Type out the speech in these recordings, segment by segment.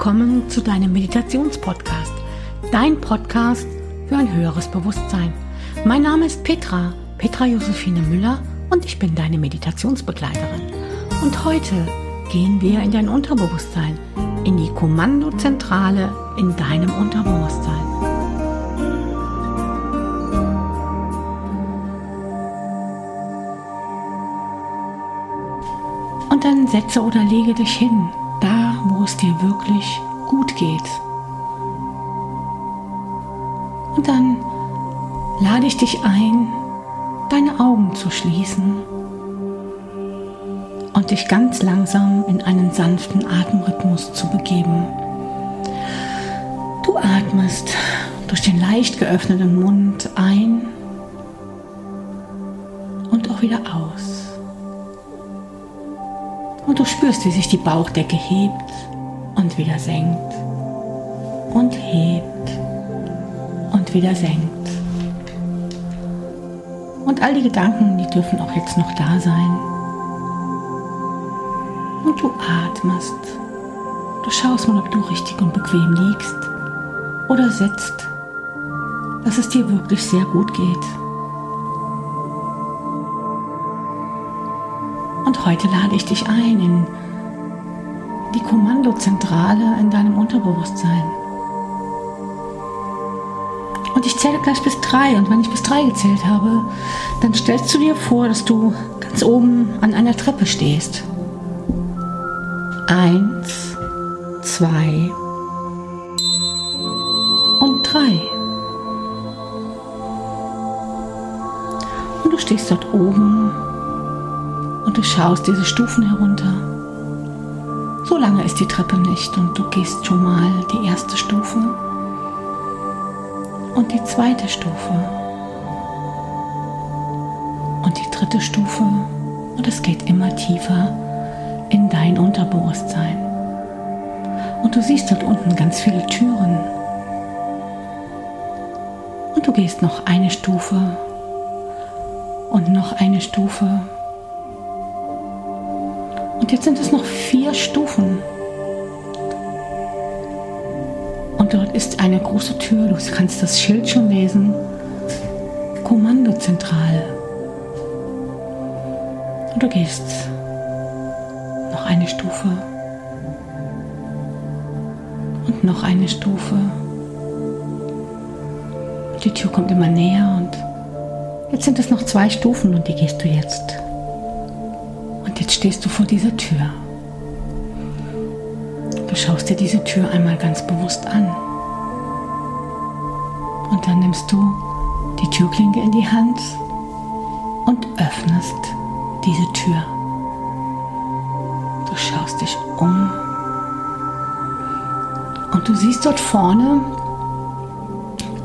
willkommen zu deinem Meditationspodcast. Dein Podcast für ein höheres Bewusstsein. Mein Name ist Petra, Petra Josephine Müller und ich bin deine Meditationsbegleiterin. Und heute gehen wir in dein Unterbewusstsein, in die Kommandozentrale in deinem Unterbewusstsein. Und dann setze oder lege dich hin, da es dir wirklich gut geht. Und dann lade ich dich ein, deine Augen zu schließen und dich ganz langsam in einen sanften Atemrhythmus zu begeben. Du atmest durch den leicht geöffneten Mund ein und auch wieder aus. Und du spürst, wie sich die Bauchdecke hebt und wieder senkt und hebt und wieder senkt. Und all die Gedanken, die dürfen auch jetzt noch da sein. Und du atmest. Du schaust mal, ob du richtig und bequem liegst oder sitzt, dass es dir wirklich sehr gut geht. Heute lade ich dich ein in die Kommandozentrale in deinem Unterbewusstsein. Und ich zähle gleich bis drei. Und wenn ich bis drei gezählt habe, dann stellst du dir vor, dass du ganz oben an einer Treppe stehst. Eins, zwei und drei. Und du stehst dort oben und du schaust diese Stufen herunter. So lange ist die Treppe nicht und du gehst schon mal die erste Stufe und die zweite Stufe und die dritte Stufe und es geht immer tiefer in dein Unterbewusstsein. Und du siehst dort unten ganz viele Türen. Und du gehst noch eine Stufe und noch eine Stufe. Und jetzt sind es noch vier Stufen. Und dort ist eine große Tür. Du kannst das Schild schon lesen. Kommandozentrale. Und du gehst noch eine Stufe. Und noch eine Stufe. Die Tür kommt immer näher und jetzt sind es noch zwei Stufen und die gehst du jetzt. Jetzt stehst du vor dieser Tür. Du schaust dir diese Tür einmal ganz bewusst an. Und dann nimmst du die Türklinke in die Hand und öffnest diese Tür. Du schaust dich um und du siehst dort vorne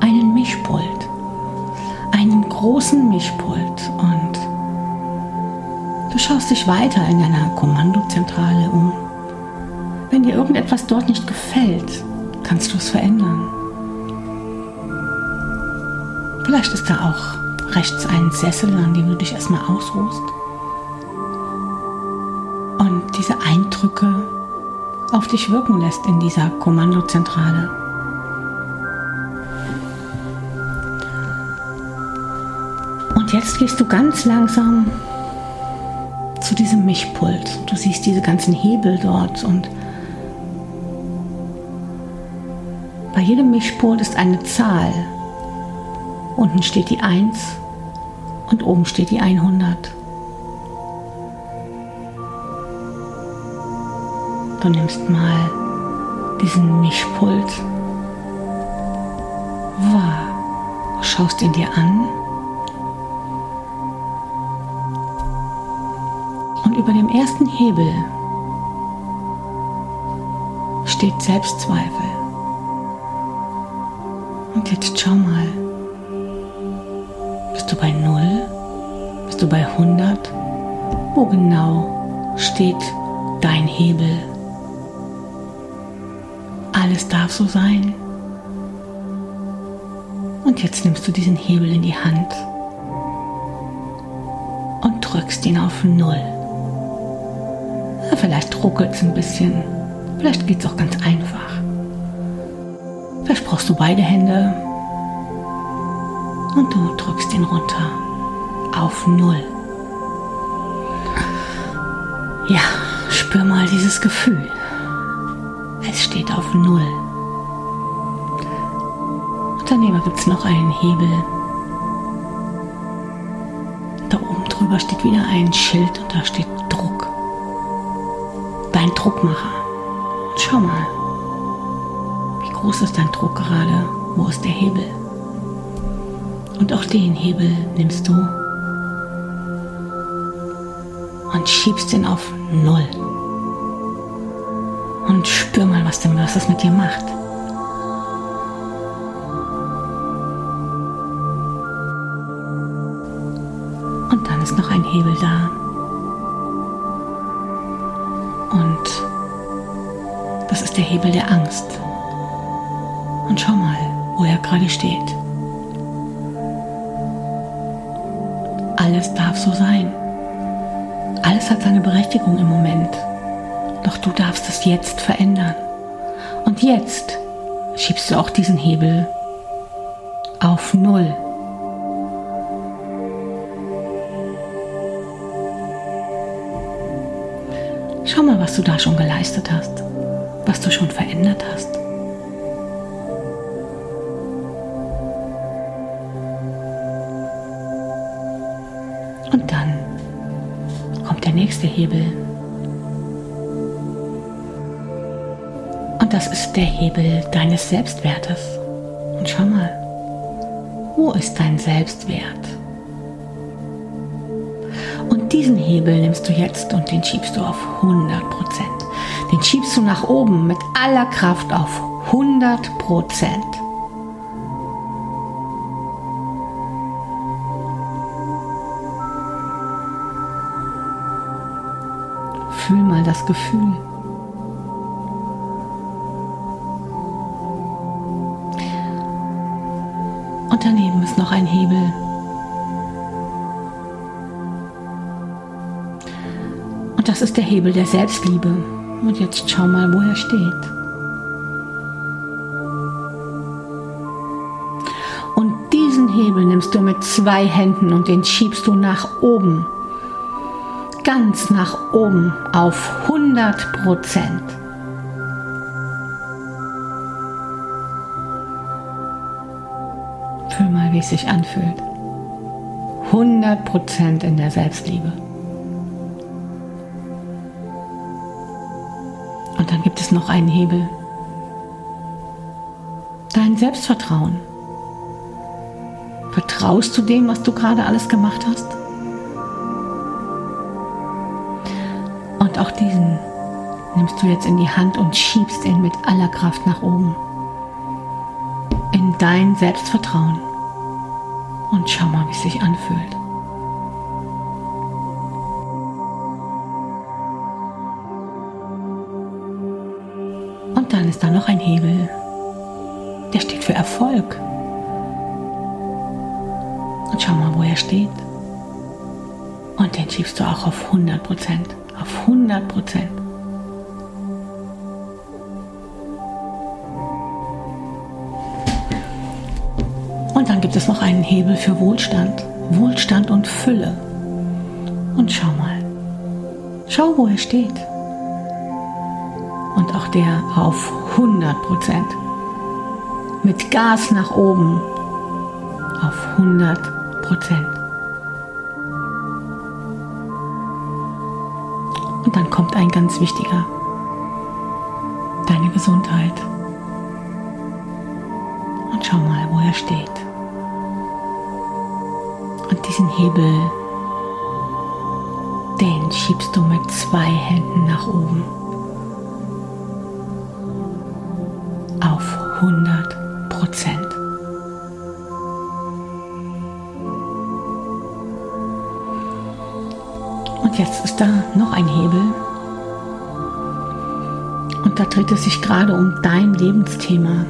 einen Mischpult, einen großen Mischpult schaust dich weiter in deiner Kommandozentrale um wenn dir irgendetwas dort nicht gefällt, kannst du es verändern. Vielleicht ist da auch rechts ein Sessel, an dem du dich erstmal ausruhst. Und diese Eindrücke auf dich wirken lässt in dieser Kommandozentrale. Und jetzt gehst du ganz langsam zu diesem Mischpult. Du siehst diese ganzen Hebel dort und Bei jedem Mischpult ist eine Zahl. Unten steht die 1 und oben steht die 100. Du nimmst mal diesen Mischpult wahr, schaust ihn dir an über dem ersten Hebel steht Selbstzweifel. Und jetzt schau mal. Bist du bei 0? Bist du bei 100? Wo genau steht dein Hebel? Alles darf so sein. Und jetzt nimmst du diesen Hebel in die Hand und drückst ihn auf 0. Vielleicht ruckelt es ein bisschen. Vielleicht geht es auch ganz einfach. Vielleicht brauchst du beide Hände und du drückst ihn runter auf Null. Ja, spür mal dieses Gefühl. Es steht auf Null. Und daneben gibt es noch einen Hebel. Da oben drüber steht wieder ein Schild und da steht Druckmacher. schau mal, wie groß ist dein Druck gerade? Wo ist der Hebel? Und auch den Hebel nimmst du und schiebst ihn auf Null. Und spür mal, was, denn, was das mit dir macht. Und dann ist noch ein Hebel da. Das ist der Hebel der Angst. Und schau mal, wo er gerade steht. Alles darf so sein. Alles hat seine Berechtigung im Moment. Doch du darfst es jetzt verändern. Und jetzt schiebst du auch diesen Hebel auf Null. Schau mal, was du da schon geleistet hast, was du schon verändert hast. Und dann kommt der nächste Hebel. Und das ist der Hebel deines Selbstwertes. Und schau mal, wo ist dein Selbstwert? Und diesen Hebel nimmst du jetzt und den schiebst du auf 100 Prozent. Den schiebst du nach oben mit aller Kraft auf 100 Prozent. Fühl mal das Gefühl. Und daneben ist noch ein Hebel. Und das ist der Hebel der Selbstliebe. Und jetzt schau mal, wo er steht. Und diesen Hebel nimmst du mit zwei Händen und den schiebst du nach oben ganz nach oben auf 100 Prozent. Fühl mal, wie es sich anfühlt. 100 Prozent in der Selbstliebe. Noch einen Hebel. Dein Selbstvertrauen. Vertraust du dem, was du gerade alles gemacht hast? Und auch diesen nimmst du jetzt in die Hand und schiebst ihn mit aller Kraft nach oben. In dein Selbstvertrauen. Und schau mal, wie es sich anfühlt. Dann ist da noch ein Hebel. Der steht für Erfolg. Und schau mal, wo er steht. Und den schiebst du auch auf 100 Prozent auf 100 Prozent. Und dann gibt es noch einen Hebel für Wohlstand, Wohlstand und Fülle. Und schau mal, schau, wo er steht. Und auch der auf 100 Prozent. Mit Gas nach oben auf 100 Prozent. Und dann kommt ein ganz wichtiger, deine Gesundheit. Und schau mal, wo er steht. Und diesen Hebel, den schiebst du mit zwei Händen nach oben. 100 Prozent. Und jetzt ist da noch ein Hebel. Und da dreht es sich gerade um dein Lebensthema.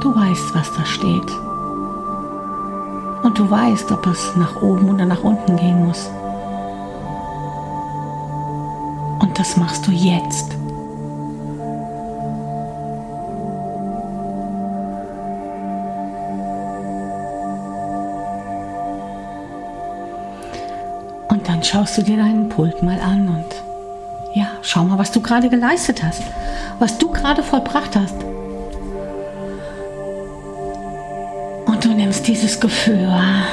Du weißt, was da steht. Und du weißt, ob es nach oben oder nach unten gehen muss. Und das machst du jetzt. Schaust du dir deinen Pult mal an und ja, schau mal, was du gerade geleistet hast, was du gerade vollbracht hast. Und du nimmst dieses Gefühl wahr.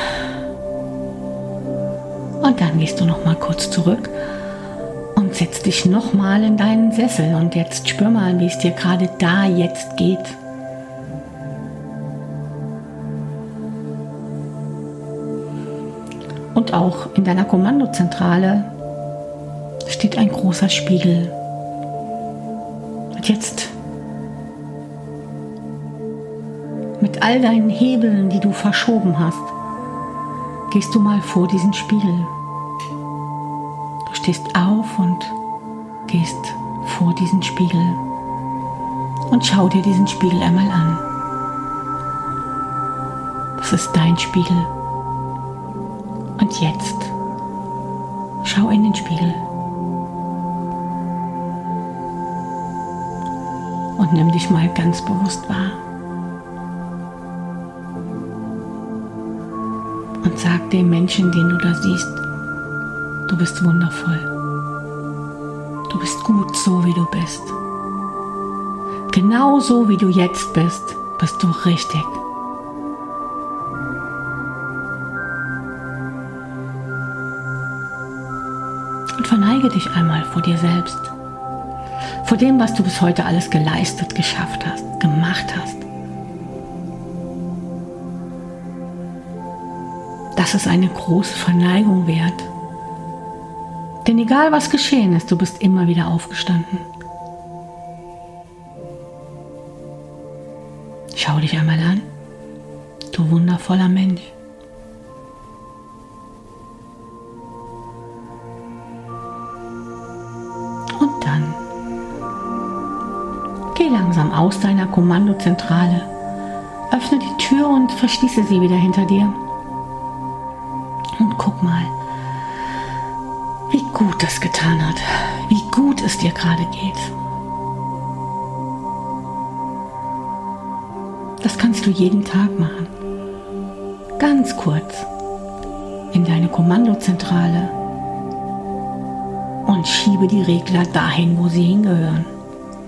Und dann gehst du noch mal kurz zurück und setzt dich noch mal in deinen Sessel und jetzt spür mal, wie es dir gerade da jetzt geht. Auch in deiner Kommandozentrale steht ein großer Spiegel. Und jetzt mit all deinen Hebeln, die du verschoben hast, gehst du mal vor diesen Spiegel. Du stehst auf und gehst vor diesen Spiegel und schau dir diesen Spiegel einmal an. Das ist dein Spiegel. Und jetzt schau in den Spiegel und nimm dich mal ganz bewusst wahr. Und sag dem Menschen, den du da siehst, du bist wundervoll. Du bist gut so, wie du bist. Genau so, wie du jetzt bist, bist du richtig. Verneige dich einmal vor dir selbst, vor dem, was du bis heute alles geleistet, geschafft hast, gemacht hast. Das ist eine große Verneigung wert. Denn egal was geschehen ist, du bist immer wieder aufgestanden. Schau dich einmal an, du wundervoller Mensch. Aus deiner Kommandozentrale. Öffne die Tür und verschließe sie wieder hinter dir. Und guck mal, wie gut das getan hat, wie gut es dir gerade geht. Das kannst du jeden Tag machen. Ganz kurz in deine Kommandozentrale und schiebe die Regler dahin, wo sie hingehören.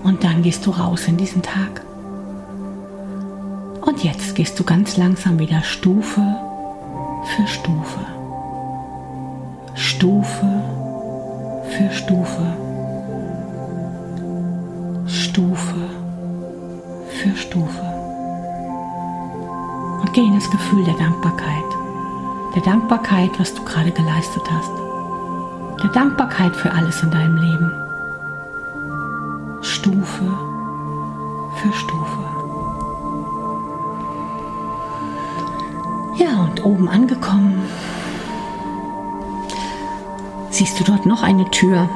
Und dann gehst du raus in diesen Tag. Und jetzt gehst du ganz langsam wieder Stufe für Stufe. Stufe für Stufe. Stufe für Stufe. Und geh in das Gefühl der Dankbarkeit. Der Dankbarkeit, was du gerade geleistet hast. Der Dankbarkeit für alles in deinem Leben. Stufe für Stufe. Ja, und oben angekommen, siehst du dort noch eine Tür.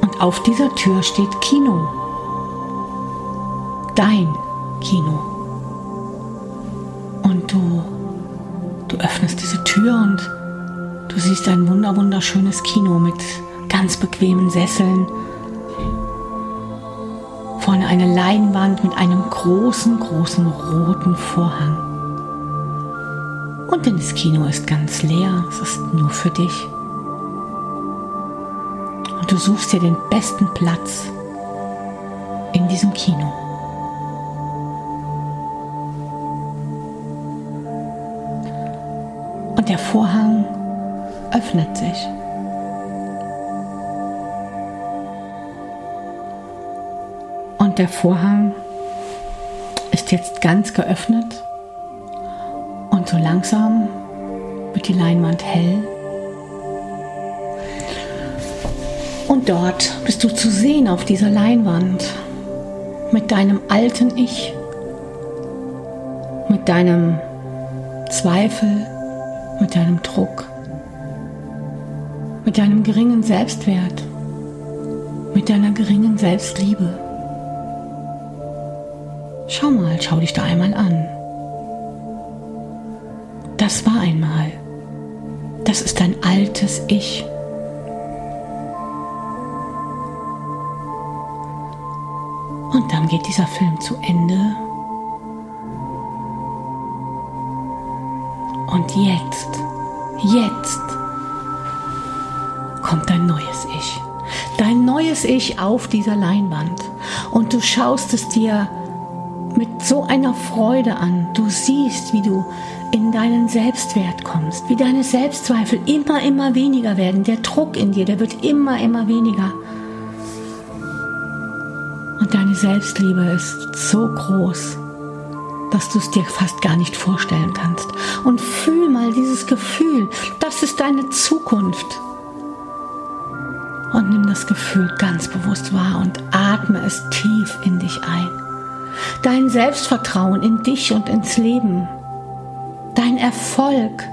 Und auf dieser Tür steht Kino. Dein Kino. Und du, du öffnest diese Tür und du siehst ein wunder wunderschönes Kino mit ganz bequemen Sesseln vorne eine Leinwand mit einem großen, großen roten Vorhang. Und denn das Kino ist ganz leer, es ist nur für dich. Und du suchst dir den besten Platz in diesem Kino. Und der Vorhang öffnet sich. Der Vorhang ist jetzt ganz geöffnet und so langsam wird die Leinwand hell. Und dort bist du zu sehen auf dieser Leinwand mit deinem alten Ich, mit deinem Zweifel, mit deinem Druck, mit deinem geringen Selbstwert, mit deiner geringen Selbstliebe. Schau mal, schau dich da einmal an. Das war einmal. Das ist dein altes Ich. Und dann geht dieser Film zu Ende. Und jetzt, jetzt kommt dein neues Ich. Dein neues Ich auf dieser Leinwand. Und du schaust es dir mit so einer Freude an. Du siehst, wie du in deinen Selbstwert kommst, wie deine Selbstzweifel immer, immer weniger werden. Der Druck in dir, der wird immer, immer weniger. Und deine Selbstliebe ist so groß, dass du es dir fast gar nicht vorstellen kannst. Und fühl mal dieses Gefühl, das ist deine Zukunft. Und nimm das Gefühl ganz bewusst wahr und atme es tief in dich ein. Dein Selbstvertrauen in dich und ins Leben. Dein Erfolg.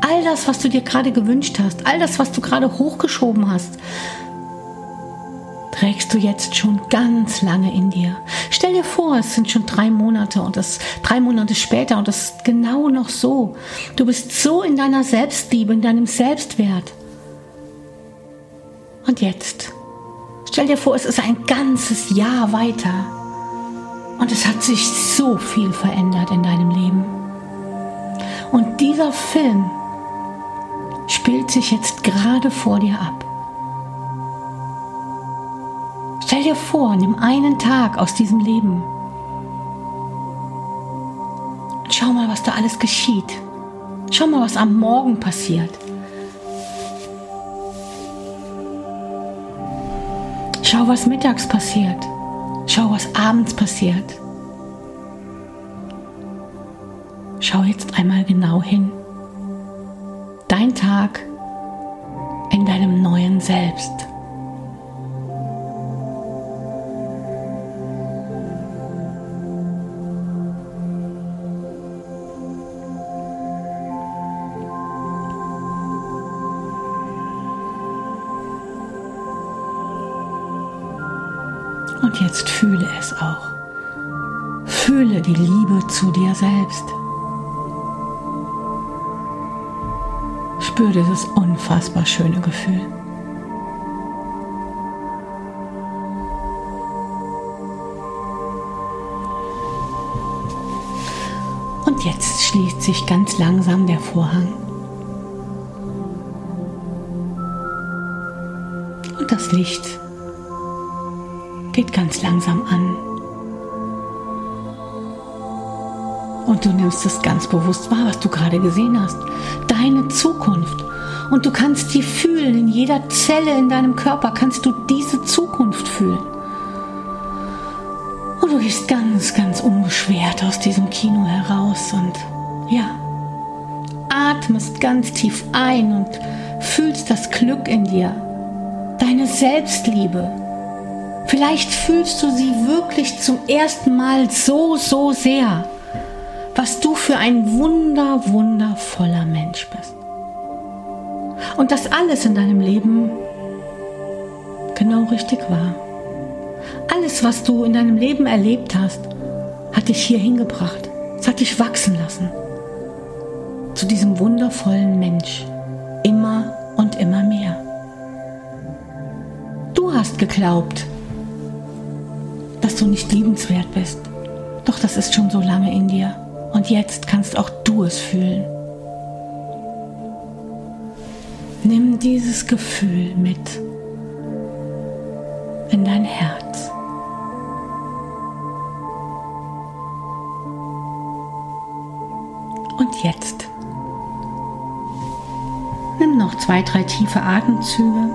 All das, was du dir gerade gewünscht hast, all das, was du gerade hochgeschoben hast, trägst du jetzt schon ganz lange in dir. Stell dir vor, es sind schon drei Monate und das drei Monate später und das ist genau noch so. Du bist so in deiner Selbstliebe, in deinem Selbstwert. Und jetzt, stell dir vor, es ist ein ganzes Jahr weiter und es hat sich so viel verändert in deinem Leben. Und dieser Film spielt sich jetzt gerade vor dir ab. Stell dir vor, nimm einen Tag aus diesem Leben. Und schau mal, was da alles geschieht. Schau mal, was am Morgen passiert. Schau, was mittags passiert. Schau, was abends passiert. Schau jetzt einmal genau hin. Dein Tag in deinem neuen Selbst. Und jetzt fühle es auch. Fühle die Liebe zu dir selbst. Spür dieses unfassbar schöne Gefühl. Und jetzt schließt sich ganz langsam der Vorhang. Und das Licht geht ganz langsam an. Und du nimmst es ganz bewusst wahr, was du gerade gesehen hast. Deine Zukunft. Und du kannst sie fühlen. In jeder Zelle in deinem Körper kannst du diese Zukunft fühlen. Und du gehst ganz, ganz unbeschwert aus diesem Kino heraus und ja, atmest ganz tief ein und fühlst das Glück in dir. Deine Selbstliebe, Vielleicht fühlst du sie wirklich zum ersten Mal so, so sehr, was du für ein wunder, wundervoller Mensch bist. Und dass alles in deinem Leben genau richtig war. Alles, was du in deinem Leben erlebt hast, hat dich hier hingebracht. Es hat dich wachsen lassen. Zu diesem wundervollen Mensch. Immer und immer mehr. Du hast geglaubt, dass du nicht liebenswert bist. Doch das ist schon so lange in dir. Und jetzt kannst auch du es fühlen. Nimm dieses Gefühl mit in dein Herz. Und jetzt nimm noch zwei, drei tiefe Atemzüge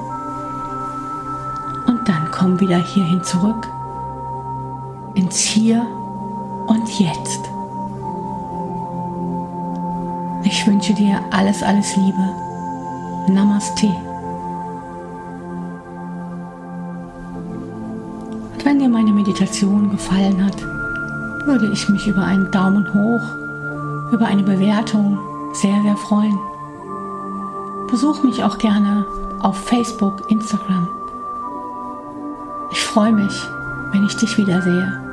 und dann komm wieder hierhin zurück ins Hier und Jetzt. Ich wünsche dir alles, alles Liebe. Namaste. Und wenn dir meine Meditation gefallen hat, würde ich mich über einen Daumen hoch, über eine Bewertung sehr, sehr freuen. Besuch mich auch gerne auf Facebook, Instagram. Ich freue mich, wenn ich dich wiedersehe.